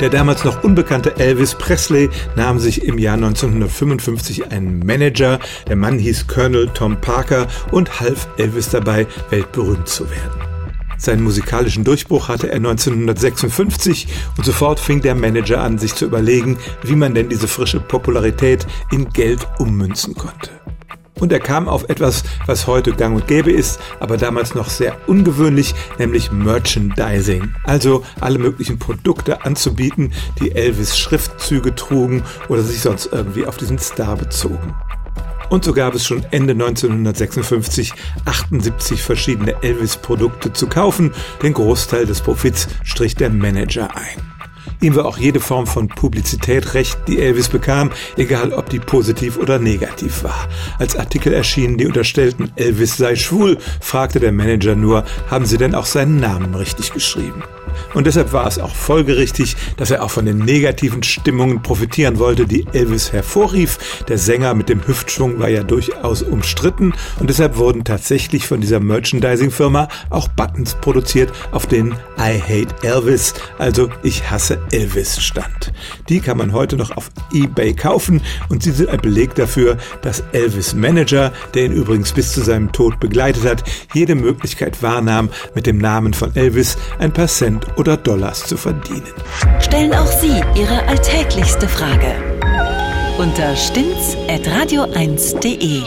Der damals noch unbekannte Elvis Presley nahm sich im Jahr 1955 einen Manager. Der Mann hieß Colonel Tom Parker und half Elvis dabei, weltberühmt zu werden. Seinen musikalischen Durchbruch hatte er 1956 und sofort fing der Manager an, sich zu überlegen, wie man denn diese frische Popularität in Geld ummünzen konnte. Und er kam auf etwas, was heute gang und gäbe ist, aber damals noch sehr ungewöhnlich, nämlich Merchandising. Also alle möglichen Produkte anzubieten, die Elvis Schriftzüge trugen oder sich sonst irgendwie auf diesen Star bezogen. Und so gab es schon Ende 1956 78 verschiedene Elvis-Produkte zu kaufen. Den Großteil des Profits strich der Manager ein. Ihm war auch jede Form von Publizität recht, die Elvis bekam, egal ob die positiv oder negativ war. Als Artikel erschienen, die unterstellten, Elvis sei schwul, fragte der Manager nur, haben Sie denn auch seinen Namen richtig geschrieben? Und deshalb war es auch folgerichtig, dass er auch von den negativen Stimmungen profitieren wollte, die Elvis hervorrief. Der Sänger mit dem Hüftschwung war ja durchaus umstritten und deshalb wurden tatsächlich von dieser Merchandising-Firma auch Buttons produziert, auf denen I hate Elvis, also ich hasse Elvis stand. Die kann man heute noch auf eBay kaufen und sie sind ein Beleg dafür, dass Elvis Manager, der ihn übrigens bis zu seinem Tod begleitet hat, jede Möglichkeit wahrnahm, mit dem Namen von Elvis ein paar Cent oder Dollars zu verdienen. Stellen auch Sie Ihre alltäglichste Frage unter stimmtz.radio1.de.